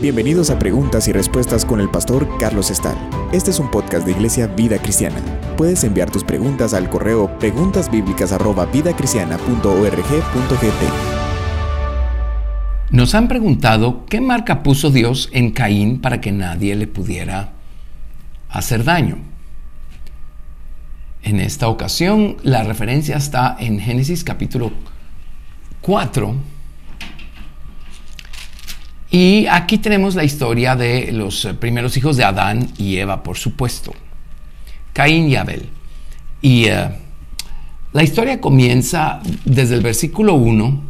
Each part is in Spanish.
Bienvenidos a Preguntas y Respuestas con el pastor Carlos Estal. Este es un podcast de Iglesia Vida Cristiana. Puedes enviar tus preguntas al correo preguntasbiblicas@vidacristiana.org.gt. Nos han preguntado qué marca puso Dios en Caín para que nadie le pudiera hacer daño. En esta ocasión, la referencia está en Génesis capítulo 4, y aquí tenemos la historia de los eh, primeros hijos de Adán y Eva, por supuesto. Caín y Abel. Y eh, la historia comienza desde el versículo 1,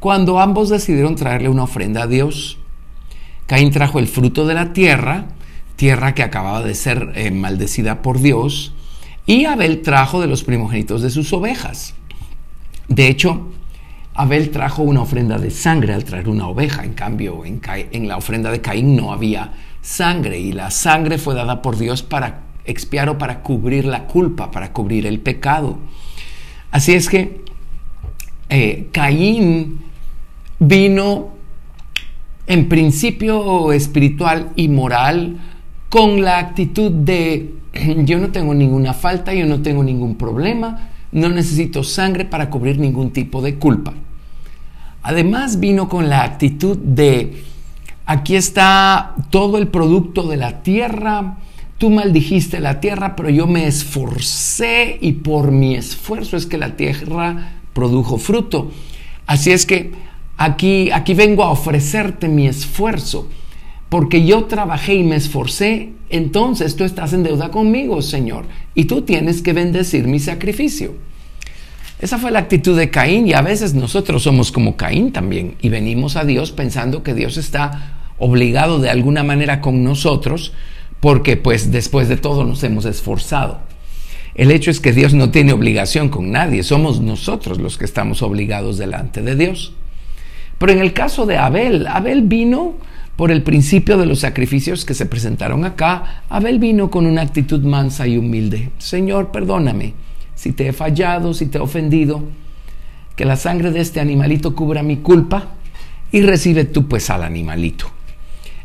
cuando ambos decidieron traerle una ofrenda a Dios. Caín trajo el fruto de la tierra, tierra que acababa de ser eh, maldecida por Dios, y Abel trajo de los primogénitos de sus ovejas. De hecho, Abel trajo una ofrenda de sangre al traer una oveja, en cambio en, la ofrenda de Caín no había sangre y la sangre fue dada por Dios para expiar o para cubrir la culpa, para cubrir el pecado. Así es que eh, Caín vino en principio espiritual y moral con la actitud de yo no tengo ninguna falta, yo no tengo ningún problema, no necesito sangre para cubrir ningún tipo de culpa. Además vino con la actitud de, aquí está todo el producto de la tierra, tú maldijiste la tierra, pero yo me esforcé y por mi esfuerzo es que la tierra produjo fruto. Así es que aquí, aquí vengo a ofrecerte mi esfuerzo, porque yo trabajé y me esforcé, entonces tú estás en deuda conmigo, Señor, y tú tienes que bendecir mi sacrificio. Esa fue la actitud de Caín y a veces nosotros somos como Caín también y venimos a Dios pensando que Dios está obligado de alguna manera con nosotros porque pues después de todo nos hemos esforzado. El hecho es que Dios no tiene obligación con nadie, somos nosotros los que estamos obligados delante de Dios. Pero en el caso de Abel, Abel vino por el principio de los sacrificios que se presentaron acá, Abel vino con una actitud mansa y humilde. Señor, perdóname si te he fallado, si te he ofendido, que la sangre de este animalito cubra mi culpa y recibe tú pues al animalito.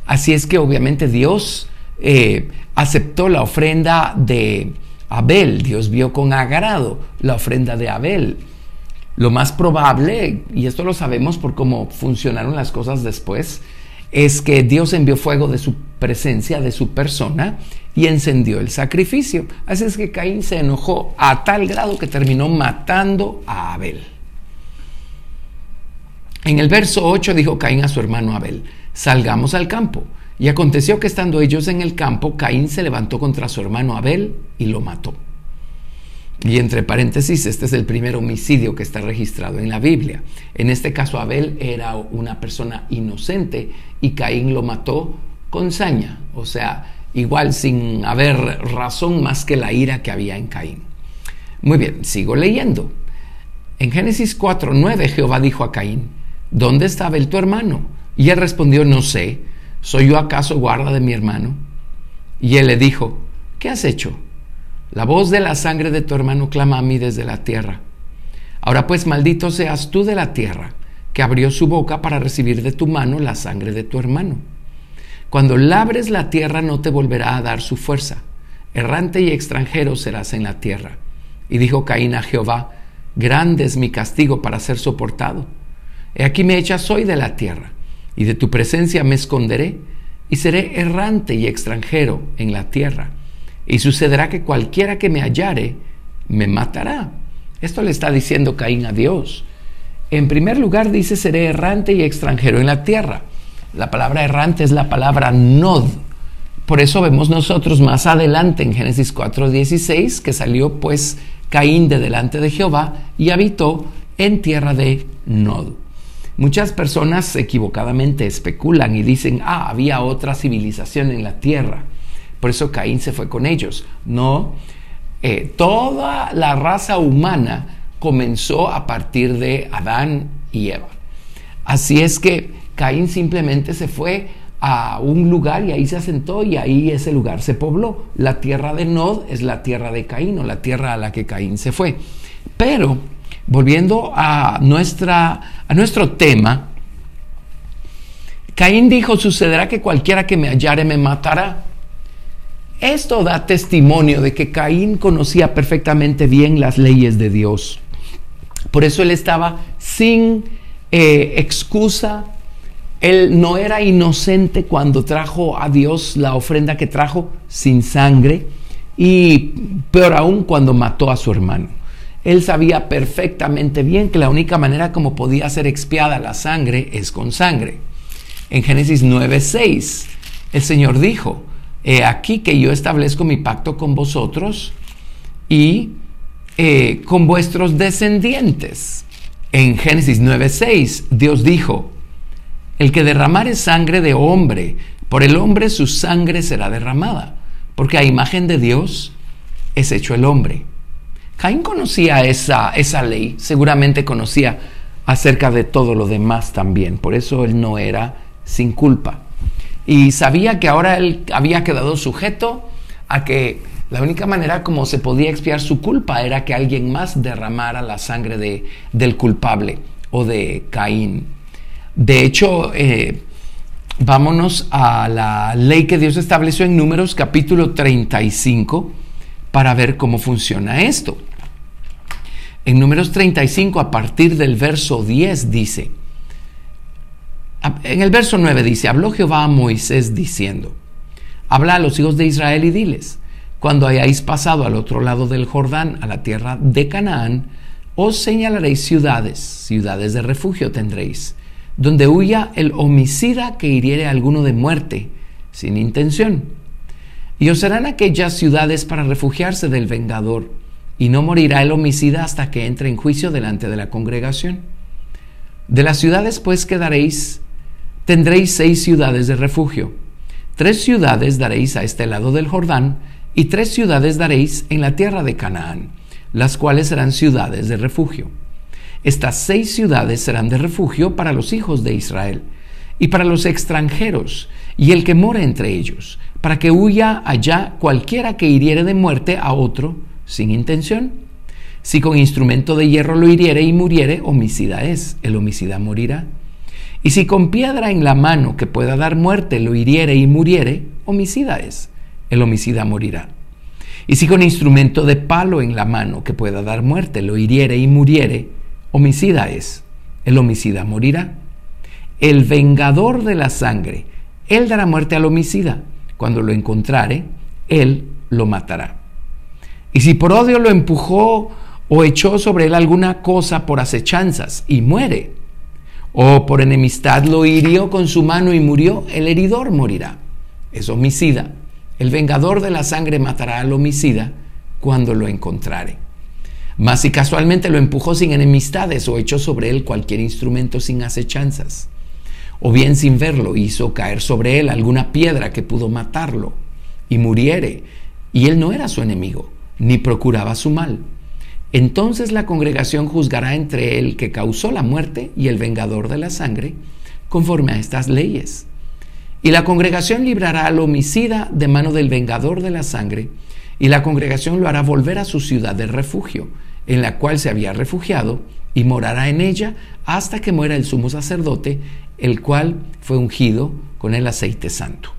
Así es que obviamente Dios eh, aceptó la ofrenda de Abel, Dios vio con agrado la ofrenda de Abel. Lo más probable, y esto lo sabemos por cómo funcionaron las cosas después, es que Dios envió fuego de su presencia, de su persona, y encendió el sacrificio. Así es que Caín se enojó a tal grado que terminó matando a Abel. En el verso 8 dijo Caín a su hermano Abel, salgamos al campo. Y aconteció que estando ellos en el campo, Caín se levantó contra su hermano Abel y lo mató. Y entre paréntesis, este es el primer homicidio que está registrado en la Biblia. En este caso, Abel era una persona inocente y Caín lo mató con saña, o sea, igual sin haber razón más que la ira que había en Caín. Muy bien, sigo leyendo. En Génesis 4, 9, Jehová dijo a Caín, ¿dónde está Abel tu hermano? Y él respondió, no sé, ¿soy yo acaso guarda de mi hermano? Y él le dijo, ¿qué has hecho? La voz de la sangre de tu hermano clama a mí desde la tierra. Ahora pues maldito seas tú de la tierra, que abrió su boca para recibir de tu mano la sangre de tu hermano. Cuando labres la tierra no te volverá a dar su fuerza. Errante y extranjero serás en la tierra. Y dijo Caín a Jehová, grande es mi castigo para ser soportado. He aquí me echas hoy de la tierra, y de tu presencia me esconderé, y seré errante y extranjero en la tierra y sucederá que cualquiera que me hallare me matará. Esto le está diciendo Caín a Dios. En primer lugar dice, seré errante y extranjero en la tierra. La palabra errante es la palabra nod. Por eso vemos nosotros más adelante en Génesis 4:16 que salió pues Caín de delante de Jehová y habitó en tierra de Nod. Muchas personas equivocadamente especulan y dicen, ah, había otra civilización en la tierra. Por eso Caín se fue con ellos. No, eh, toda la raza humana comenzó a partir de Adán y Eva. Así es que Caín simplemente se fue a un lugar y ahí se asentó y ahí ese lugar se pobló. La tierra de Nod es la tierra de Caín o la tierra a la que Caín se fue. Pero volviendo a, nuestra, a nuestro tema, Caín dijo, sucederá que cualquiera que me hallare me matará. Esto da testimonio de que Caín conocía perfectamente bien las leyes de Dios. Por eso él estaba sin eh, excusa. Él no era inocente cuando trajo a Dios la ofrenda que trajo sin sangre y peor aún cuando mató a su hermano. Él sabía perfectamente bien que la única manera como podía ser expiada la sangre es con sangre. En Génesis 9:6 el Señor dijo, He aquí que yo establezco mi pacto con vosotros y eh, con vuestros descendientes. En Génesis 9:6 Dios dijo, el que derramare sangre de hombre, por el hombre su sangre será derramada, porque a imagen de Dios es hecho el hombre. Caín conocía esa, esa ley, seguramente conocía acerca de todo lo demás también, por eso él no era sin culpa y sabía que ahora él había quedado sujeto a que la única manera como se podía expiar su culpa era que alguien más derramara la sangre de, del culpable o de Caín. De hecho, eh, vámonos a la ley que Dios estableció en Números capítulo 35 para ver cómo funciona esto. En Números 35, a partir del verso 10, dice, en el verso 9 dice, habló Jehová a Moisés diciendo, habla a los hijos de Israel y diles, cuando hayáis pasado al otro lado del Jordán, a la tierra de Canaán, os señalaréis ciudades, ciudades de refugio tendréis, donde huya el homicida que hiriere a alguno de muerte, sin intención. Y os serán aquellas ciudades para refugiarse del vengador, y no morirá el homicida hasta que entre en juicio delante de la congregación. De las ciudades pues quedaréis tendréis seis ciudades de refugio. Tres ciudades daréis a este lado del Jordán y tres ciudades daréis en la tierra de Canaán, las cuales serán ciudades de refugio. Estas seis ciudades serán de refugio para los hijos de Israel y para los extranjeros y el que mora entre ellos, para que huya allá cualquiera que hiriere de muerte a otro sin intención. Si con instrumento de hierro lo hiriere y muriere, homicida es, el homicida morirá. Y si con piedra en la mano que pueda dar muerte lo hiriere y muriere, homicida es, el homicida morirá. Y si con instrumento de palo en la mano que pueda dar muerte lo hiriere y muriere, homicida es, el homicida morirá. El vengador de la sangre, él dará muerte al homicida. Cuando lo encontrare, él lo matará. Y si por odio lo empujó o echó sobre él alguna cosa por acechanzas y muere, o por enemistad lo hirió con su mano y murió, el heridor morirá. Es homicida. El vengador de la sangre matará al homicida cuando lo encontrare. Mas si casualmente lo empujó sin enemistades o echó sobre él cualquier instrumento sin acechanzas, o bien sin verlo hizo caer sobre él alguna piedra que pudo matarlo, y muriere, y él no era su enemigo, ni procuraba su mal, entonces la congregación juzgará entre el que causó la muerte y el vengador de la sangre, conforme a estas leyes. Y la congregación librará al homicida de mano del vengador de la sangre, y la congregación lo hará volver a su ciudad de refugio, en la cual se había refugiado, y morará en ella hasta que muera el sumo sacerdote, el cual fue ungido con el aceite santo.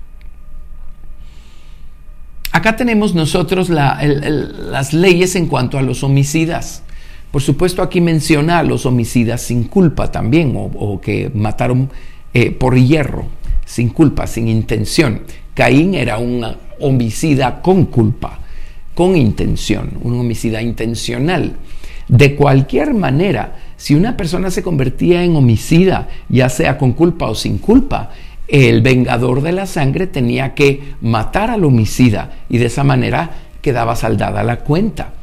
Acá tenemos nosotros las leyes en cuanto a los homicidas. Por supuesto, aquí menciona a los homicidas sin culpa también, o, que mataron eh, por hierro, sin culpa, sin intención. Caín era un homicida con culpa, con intención, un homicida intencional. De cualquier manera, si una persona se convertía en homicida, ya sea con culpa o sin culpa, el vengador de la sangre tenía que matar al homicida y de esa manera quedaba saldada la cuenta.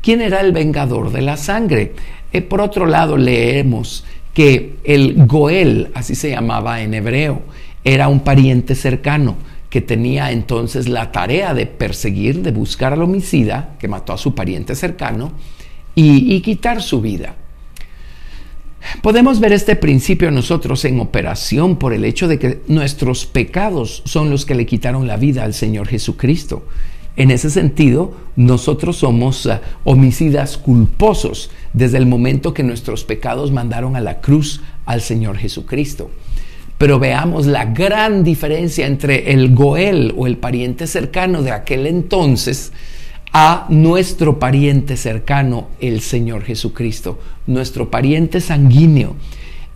¿Quién era el vengador de la sangre? Eh, por otro lado, leemos que el Goel, así se llamaba en hebreo, era un pariente cercano que tenía entonces la tarea de perseguir, de buscar al homicida que mató a su pariente cercano y quitar su vida. Podemos ver este principio nosotros en operación por el hecho de que nuestros pecados son los que le quitaron la vida al Señor Jesucristo. En ese sentido, nosotros somos eh, homicidas culposos desde el momento que nuestros pecados mandaron a la cruz al Señor Jesucristo. pero veamos la gran diferencia entre el Goel o el pariente cercano de aquel entonces a nuestro pariente cercano, el Señor Jesucristo, nuestro pariente sanguíneo.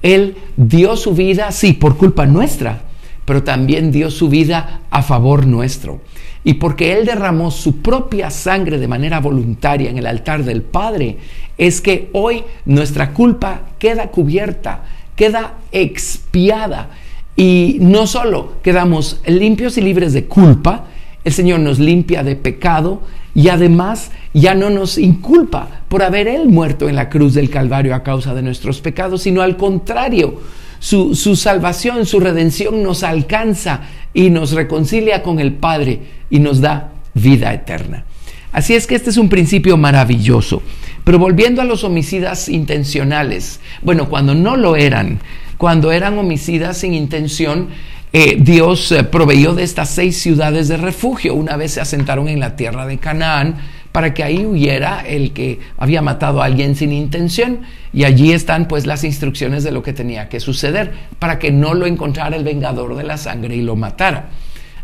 Él dio su vida, sí, por culpa nuestra, pero también dio su vida a favor nuestro. Y porque Él derramó su propia sangre de manera voluntaria en el altar del Padre, es que hoy nuestra culpa queda cubierta, queda expiada. Y no solo quedamos limpios y libres de culpa, el Señor nos limpia de pecado y además ya no nos inculpa por haber Él muerto en la cruz del Calvario a causa de nuestros pecados, sino al contrario, su, su salvación, su redención nos alcanza y nos reconcilia con el Padre y nos da vida eterna. Así es que este es un principio maravilloso. Pero volviendo a los homicidas intencionales, bueno, cuando no lo eran, cuando eran homicidas sin intención, eh, Dios eh, proveyó de estas seis ciudades de refugio. Una vez se asentaron en la tierra de Canaán para que ahí huyera el que había matado a alguien sin intención. Y allí están pues las instrucciones de lo que tenía que suceder para que no lo encontrara el vengador de la sangre y lo matara.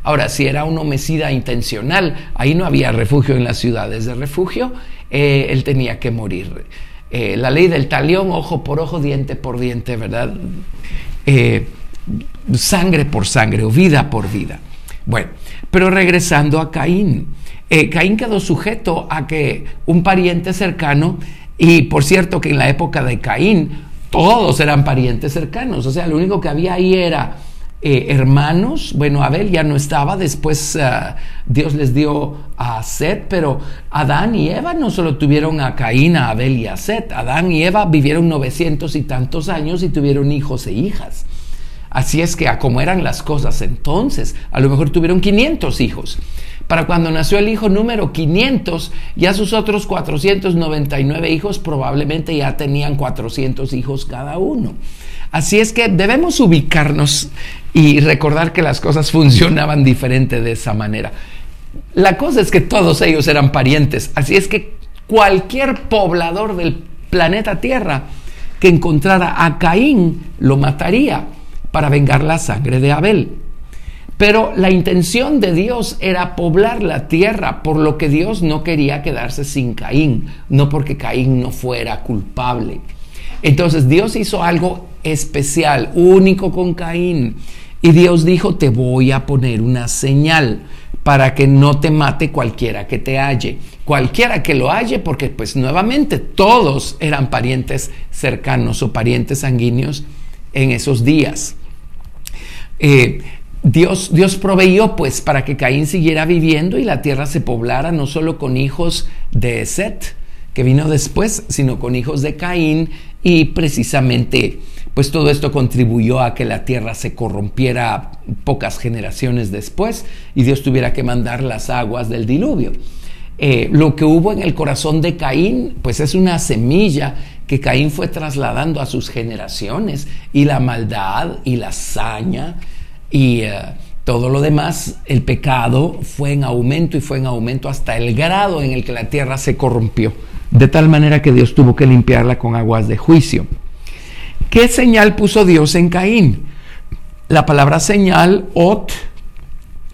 Ahora, si era un homicida intencional, ahí no había refugio en las ciudades de refugio, eh, él tenía que morir. la ley del talión, ojo por ojo, diente por diente, ¿verdad? Sangre por sangre o vida por vida. Bueno, pero regresando a Caín, eh, Caín quedó sujeto a que un pariente cercano, y por cierto que en la época de Caín todos eran parientes cercanos, o sea, lo único que había ahí era eh, hermanos, bueno, Abel ya no estaba, después ah, Dios les dio a Set, pero Adán y Eva no solo tuvieron a Caín, a Abel y a Set, Adán y Eva vivieron 900 y tantos años y tuvieron hijos e hijas. Así es que a como eran las cosas entonces, a lo mejor tuvieron 500 hijos. Para cuando nació el hijo número 500, ya sus otros 499 hijos probablemente ya tenían 400 hijos cada uno. Así es que debemos ubicarnos y recordar que las cosas funcionaban diferente de esa manera. La cosa es que todos ellos eran parientes, así es que cualquier poblador del planeta Tierra que encontrara a Caín lo mataría para vengar la sangre de Abel. Pero la intención de Dios era poblar la tierra, por lo que Dios no quería quedarse sin Caín, no porque Caín no fuera culpable. Entonces Dios hizo algo especial, único con Caín. Y Dios dijo, te voy a poner una señal para que no te mate cualquiera que te halle. Cualquiera que lo halle, porque pues nuevamente todos eran parientes cercanos o parientes sanguíneos en esos días. Eh, Dios, Dios proveyó pues para que Caín siguiera viviendo y la tierra se poblara no solo con hijos de Set, que vino después, sino con hijos de Caín y precisamente pues todo esto contribuyó a que la tierra se corrompiera pocas generaciones después y Dios tuviera que mandar las aguas del diluvio. Eh, lo que hubo en el corazón de Caín pues es una semilla que Caín fue trasladando a sus generaciones y la maldad y la saña y eh, todo lo demás, el pecado fue en aumento y fue en aumento hasta el grado en el que la tierra se corrompió, de tal manera que Dios tuvo que limpiarla con aguas de juicio. ¿Qué señal puso Dios en Caín? La palabra señal, ot,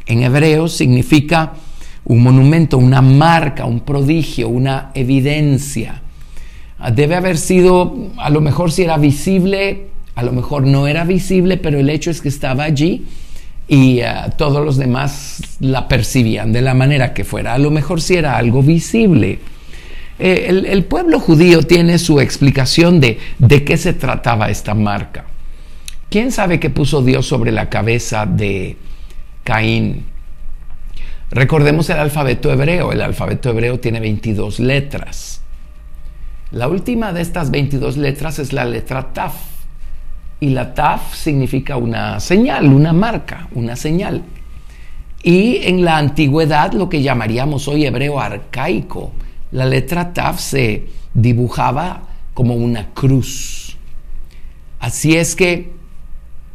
en hebreo significa un monumento, una marca, un prodigio, una evidencia. Ah, debe haber sido, a lo mejor si era visible, a lo mejor no era visible, pero el hecho es que estaba allí y ah, todos los demás la percibían de la manera que fuera. A lo mejor si era algo visible. Eh, el, pueblo judío tiene su explicación de, de qué se trataba esta marca. ¿Quién sabe qué puso Dios sobre la cabeza de Caín? Recordemos el alfabeto hebreo. El alfabeto hebreo tiene 22 letras. La última de estas 22 letras es la letra Taf. Y la Taf significa una señal, una marca, una señal. Y en la antigüedad, lo que llamaríamos hoy hebreo arcaico, la letra Taf se dibujaba como una cruz. Así es que,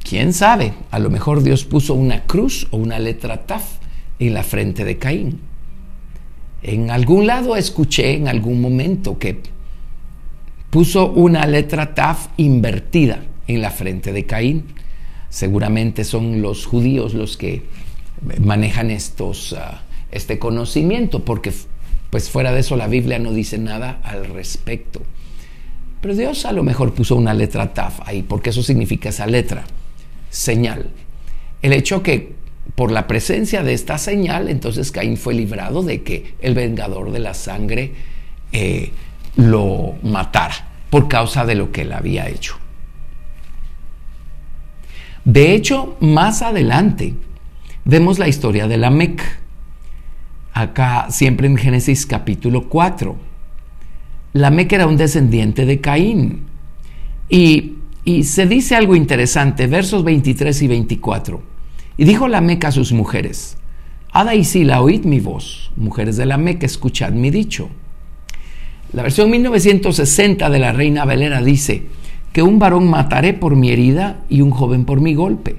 quién sabe, a lo mejor Dios puso una cruz o una letra Taf en la frente de Caín. En algún lado escuché en algún momento que puso una letra Taf invertida en la frente de Caín. seguramente son los judíos los que manejan estos, ah, este conocimiento, porque pues fuera de eso la Biblia no dice nada al respecto. Pero Dios a lo mejor puso una letra taf ahí, porque eso significa esa letra, señal. El hecho que por la presencia de esta señal, entonces Caín fue librado de que el vengador de la sangre eh, lo matara por causa de lo que él había hecho. De hecho, más adelante vemos la historia de la Mec. Acá, siempre en Génesis capítulo 4. Lamec era un descendiente de Caín. Y, y se dice algo interesante, versos 23 y 24. Y dijo Lamec a sus mujeres, Ada y Sila, oíd mi voz, mujeres de Lamec, escuchad mi dicho. La versión 1960 de la Reina Valera dice que un varón mataré por mi herida y un joven por mi golpe.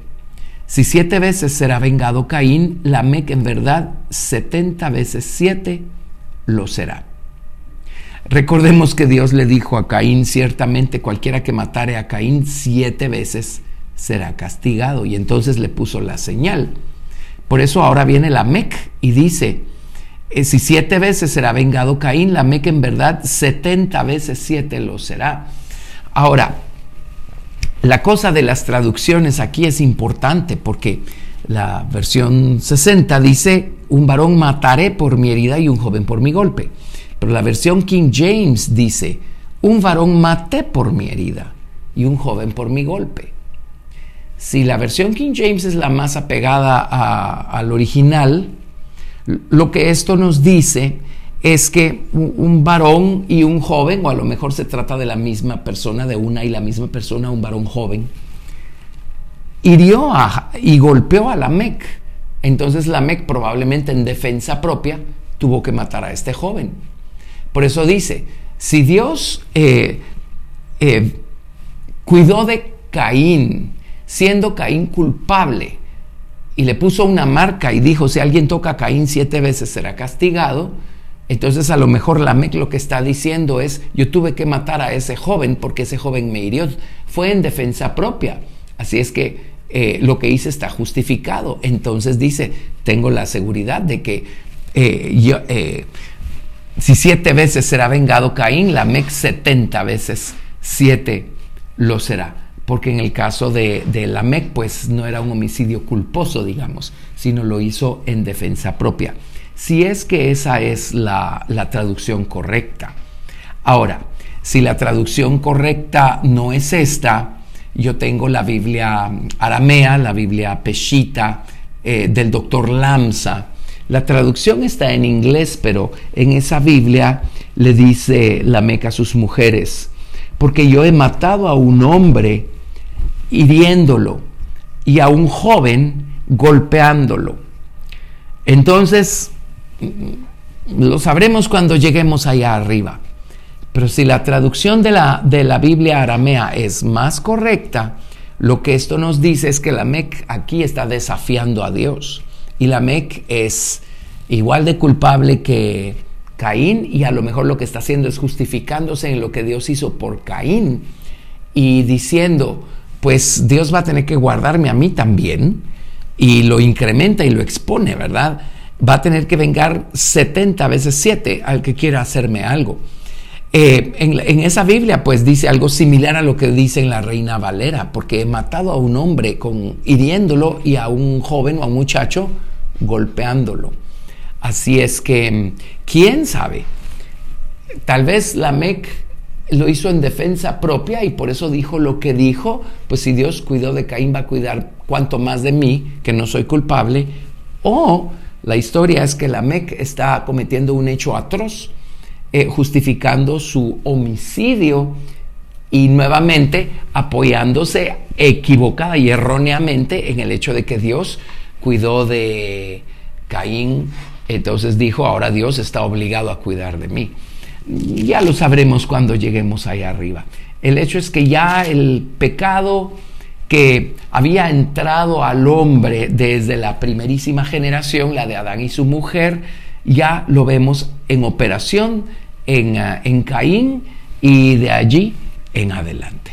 Si siete veces será vengado Caín, Lamec en verdad setenta veces siete lo será. Recordemos que Dios le dijo a Caín, ciertamente cualquiera que matare a Caín siete veces será castigado. Y entonces le puso la señal. Por eso ahora viene Lamec y dice, si siete veces será vengado Caín, la Meca en verdad setenta veces siete lo será. Ahora, la cosa de las traducciones aquí es importante porque la versión 60 dice, un varón mataré por mi herida y un joven por mi golpe. Pero la versión King James dice, un varón maté por mi herida y un joven por mi golpe. Si la versión King James es la más apegada al original, lo que esto nos dice es que un varón y un joven, o a lo mejor se trata de la misma persona, de una y la misma persona, un varón joven, hirió y golpeó a la Mec. Entonces la Mec probablemente en defensa propia tuvo que matar a este joven. Por eso dice, si Dios eh, eh, cuidó de Caín, siendo Caín culpable, y le puso una marca y dijo, si alguien toca a Caín siete veces será castigado, entonces a lo mejor la Mec lo que está diciendo es, yo tuve que matar a ese joven porque ese joven me hirió, fue en defensa propia. Así es que eh, lo que hice está justificado. Entonces dice, tengo la seguridad de que eh, yo, eh, si siete veces será vengado Caín, la Mec setenta veces siete lo será porque en el caso de, de Lamec, pues no era un homicidio culposo, digamos, sino lo hizo en defensa propia. Si es que esa es la, la traducción correcta. Ahora, si la traducción correcta no es esta, yo tengo la Biblia aramea, la Biblia peshita eh, del doctor Lamsa. La traducción está en inglés, pero en esa Biblia le dice Lamec a sus mujeres, porque yo he matado a un hombre hiriéndolo y a un joven golpeándolo. Entonces, lo sabremos cuando lleguemos allá arriba. Pero si la traducción de la, de la Biblia aramea es más correcta, lo que esto nos dice es que la Mec aquí está desafiando a Dios. Y la Mec es igual de culpable que Caín y a lo mejor lo que está haciendo es justificándose en lo que Dios hizo por Caín y diciendo, pues Dios va a tener que guardarme a mí también y lo incrementa y lo expone, ¿verdad? Va a tener que vengar 70 veces 7 al que quiera hacerme algo. Eh, en, esa Biblia pues dice algo similar a lo que dice en la Reina Valera, porque he matado a un hombre con, hiriéndolo y a un joven o a un muchacho golpeándolo. Así es que, ¿quién sabe? Tal vez la Mec lo hizo en defensa propia y por eso dijo lo que dijo, pues si Dios cuidó de Caín va a cuidar cuanto más de mí, que no soy culpable, o la historia es que la Mec está cometiendo un hecho atroz, eh, justificando su homicidio y nuevamente apoyándose equivocada y erróneamente en el hecho de que Dios cuidó de Caín, entonces dijo, ahora Dios está obligado a cuidar de mí ya lo sabremos cuando lleguemos allá arriba. El hecho es que ya el pecado que había entrado al hombre desde la primerísima generación, la de Adán y su mujer, ya lo vemos en operación en, eh, en Caín y de allí en adelante.